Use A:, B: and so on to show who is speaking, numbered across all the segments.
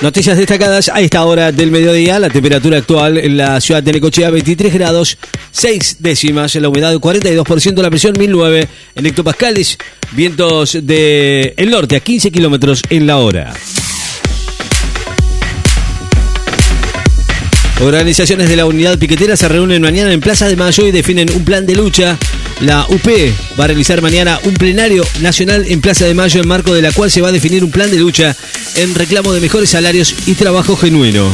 A: Noticias destacadas a esta hora del mediodía. La temperatura actual en la ciudad de Necochea 23 grados 6 décimas. La humedad 42%, la presión 1009 en hectopascales. Vientos del el norte a 15 kilómetros en la hora. Organizaciones de la unidad piquetera se reúnen mañana en Plaza de Mayo y definen un plan de lucha. La UP va a realizar mañana un plenario nacional en Plaza de Mayo en marco de la cual se va a definir un plan de lucha en reclamo de mejores salarios y trabajo genuino.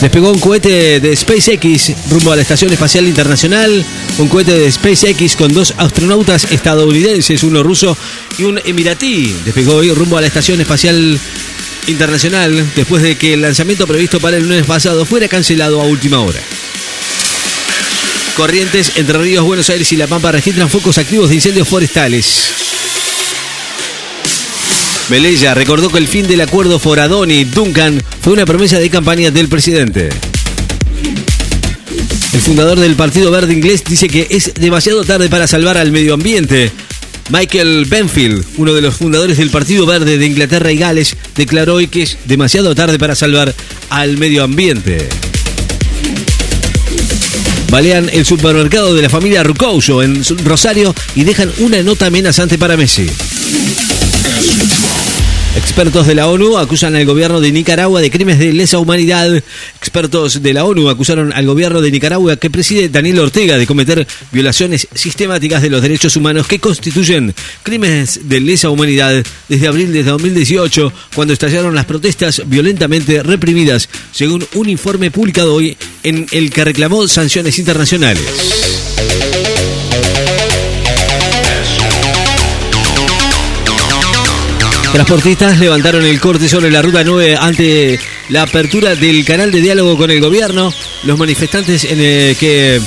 A: Despegó un cohete de SpaceX rumbo a la Estación Espacial Internacional. Un cohete de SpaceX con dos astronautas estadounidenses, uno ruso y un emiratí. Despegó hoy rumbo a la Estación Espacial Internacional después de que el lanzamiento previsto para el lunes pasado fuera cancelado a última hora. Corrientes, Entre Ríos, Buenos Aires y La Pampa registran focos activos de incendios forestales. Melella recordó que el fin del acuerdo Foradoni-Duncan fue una promesa de campaña del presidente. El fundador del Partido Verde Inglés dice que es demasiado tarde para salvar al medio ambiente. Michael Benfield, uno de los fundadores del Partido Verde de Inglaterra y Gales, declaró hoy que es demasiado tarde para salvar al medio ambiente. Balean el supermercado de la familia Rucouso en Rosario y dejan una nota amenazante para Messi. Expertos de la ONU acusan al gobierno de Nicaragua de crímenes de lesa humanidad. Expertos de la ONU acusaron al gobierno de Nicaragua que preside Daniel Ortega de cometer violaciones sistemáticas de los derechos humanos que constituyen crímenes de lesa humanidad desde abril de 2018, cuando estallaron las protestas violentamente reprimidas, según un informe publicado hoy en el que reclamó sanciones internacionales. Transportistas levantaron el corte sobre la ruta 9 ante la apertura del canal de diálogo con el gobierno. Los manifestantes en el que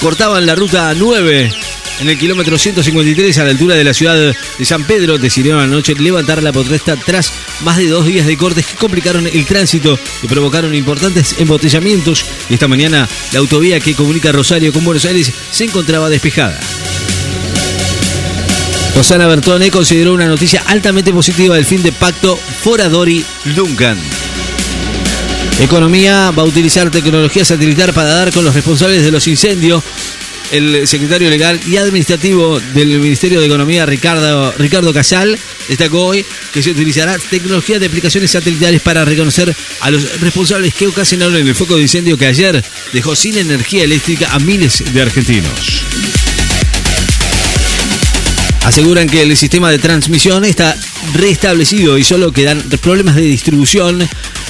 A: cortaban la ruta 9 en el kilómetro 153 a la altura de la ciudad de San Pedro decidieron anoche levantar la protesta tras más de dos días de cortes que complicaron el tránsito y provocaron importantes embotellamientos. Y esta mañana la autovía que comunica Rosario con Buenos Aires se encontraba despejada. Rosana Bertone consideró una noticia altamente positiva del fin de pacto Foradori-Duncan. Economía va a utilizar tecnología satelital para dar con los responsables de los incendios. El secretario legal y administrativo del Ministerio de Economía, Ricardo, Ricardo Casal, destacó hoy que se utilizará tecnología de aplicaciones satelitales para reconocer a los responsables que ocasionaron el foco de incendio que ayer dejó sin energía eléctrica a miles de argentinos. Aseguran que el sistema de transmisión está restablecido y solo quedan problemas de distribución.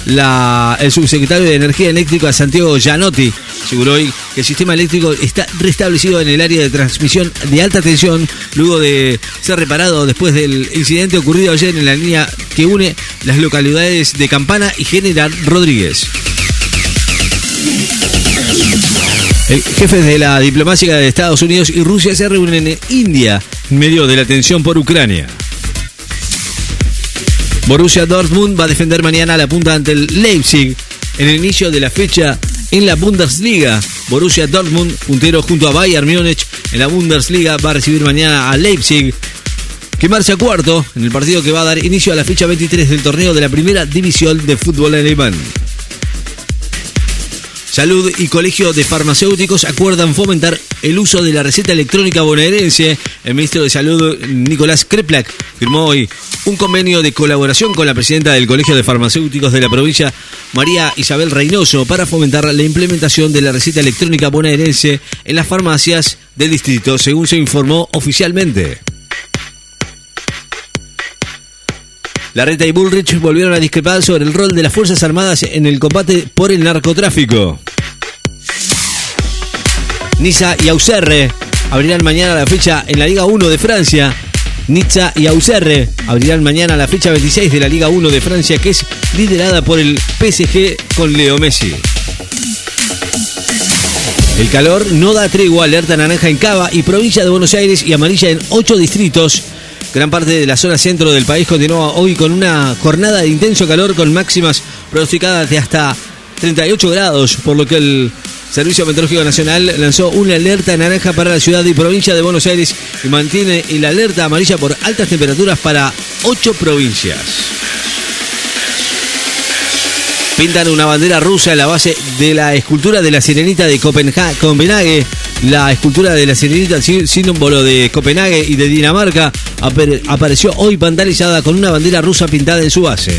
A: el subsecretario de Energía Eléctrica, Santiago Gianotti, aseguró hoy que el sistema eléctrico está restablecido en el área de transmisión de alta tensión luego de ser reparado después del incidente ocurrido ayer en la línea que une las localidades de Campana y General Rodríguez. El jefe de la diplomacia de Estados Unidos y Rusia se reúnen en India en medio de la tensión por Ucrania. Borussia Dortmund va a defender mañana la punta ante el Leipzig en el inicio de la fecha en la Bundesliga. Borussia Dortmund, puntero junto a Bayern Múnich en la Bundesliga, va a recibir mañana a Leipzig, que marcha cuarto en el partido que va a dar inicio a la fecha 23 del torneo de la primera división de fútbol alemán. Salud y Colegio de Farmacéuticos acuerdan fomentar el uso de la receta electrónica bonaerense. El ministro de Salud, Nicolás Kreplak, firmó hoy un convenio de colaboración con la presidenta del Colegio de Farmacéuticos de la provincia, María Isabel Reynoso, para fomentar la implementación de la receta electrónica bonaerense en las farmacias del distrito, según se informó oficialmente. La Reta y Bullrich volvieron a discrepar sobre el rol de las Fuerzas Armadas en el combate por el narcotráfico. Niza y Auxerre abrirán mañana la fecha en la Liga 1 de Francia. Niza y Auxerre abrirán mañana la fecha 26 de la Liga 1 de Francia, que es liderada por el PSG con Leo Messi. El calor no da tregua, alerta naranja en Cava y provincia de Buenos Aires y amarilla en ocho distritos. Gran parte de la zona centro del país continúa hoy con una jornada de intenso calor con máximas pronosticadas de hasta 38 grados, por lo que el Servicio Meteorológico Nacional lanzó una alerta naranja para la ciudad y provincia de Buenos Aires y mantiene la alerta amarilla por altas temperaturas para ocho provincias. Pintan una bandera rusa en la base de la escultura de la Sirenita de Copenhague. La escultura de la Sirenita, símbolo de Copenhague y de Dinamarca, apareció hoy vandalizada con una bandera rusa pintada en su base.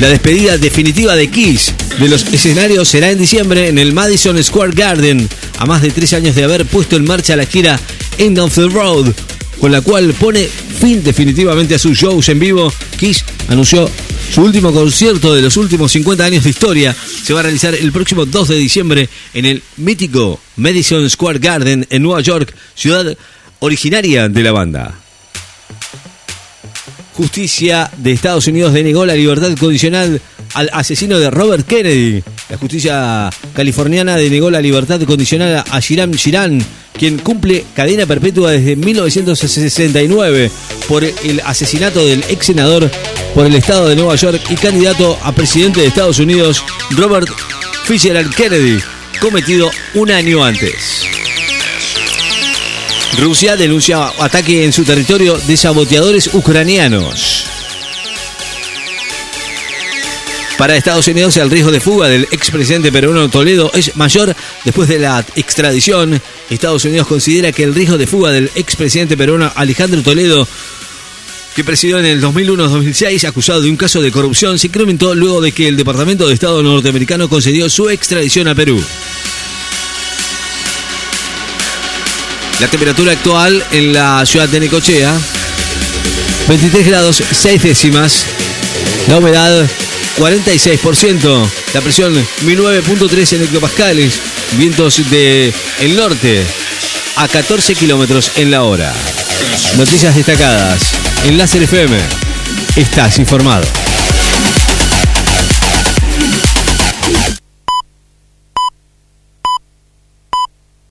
A: La despedida definitiva de Kiss de los escenarios será en diciembre en el Madison Square Garden, a más de tres años de haber puesto en marcha la gira End of the Road, con la cual pone fin definitivamente a sus shows en vivo. Kiss anunció su último concierto de los últimos 50 años de historia. Se va a realizar el próximo 2 de diciembre en el mítico Madison Square Garden en Nueva York, ciudad originaria de la banda. Justicia de Estados Unidos denegó la libertad condicional al asesino de Robert Kennedy. La justicia californiana denegó la libertad condicional a Shiram Shiran, quien cumple cadena perpetua desde 1969 por el asesinato del ex senador por el estado de Nueva York y candidato a presidente de Estados Unidos, Robert Fitzgerald Kennedy, cometido un año antes. Rusia denuncia ataque en su territorio de saboteadores ucranianos. Para Estados Unidos el riesgo de fuga del expresidente peruano Toledo es mayor después de la extradición. Estados Unidos considera que el riesgo de fuga del expresidente peruano Alejandro Toledo que presidió en el 2001-2006 acusado de un caso de corrupción se incrementó luego de que el Departamento de Estado norteamericano concedió su extradición a Perú. La temperatura actual en la ciudad de Necochea, 23 grados 6 décimas. La humedad, 46%. La presión, 1009.3 en hectopascales. Vientos del el norte a 14 kilómetros en la hora. Noticias destacadas en Láser FM. Estás informado.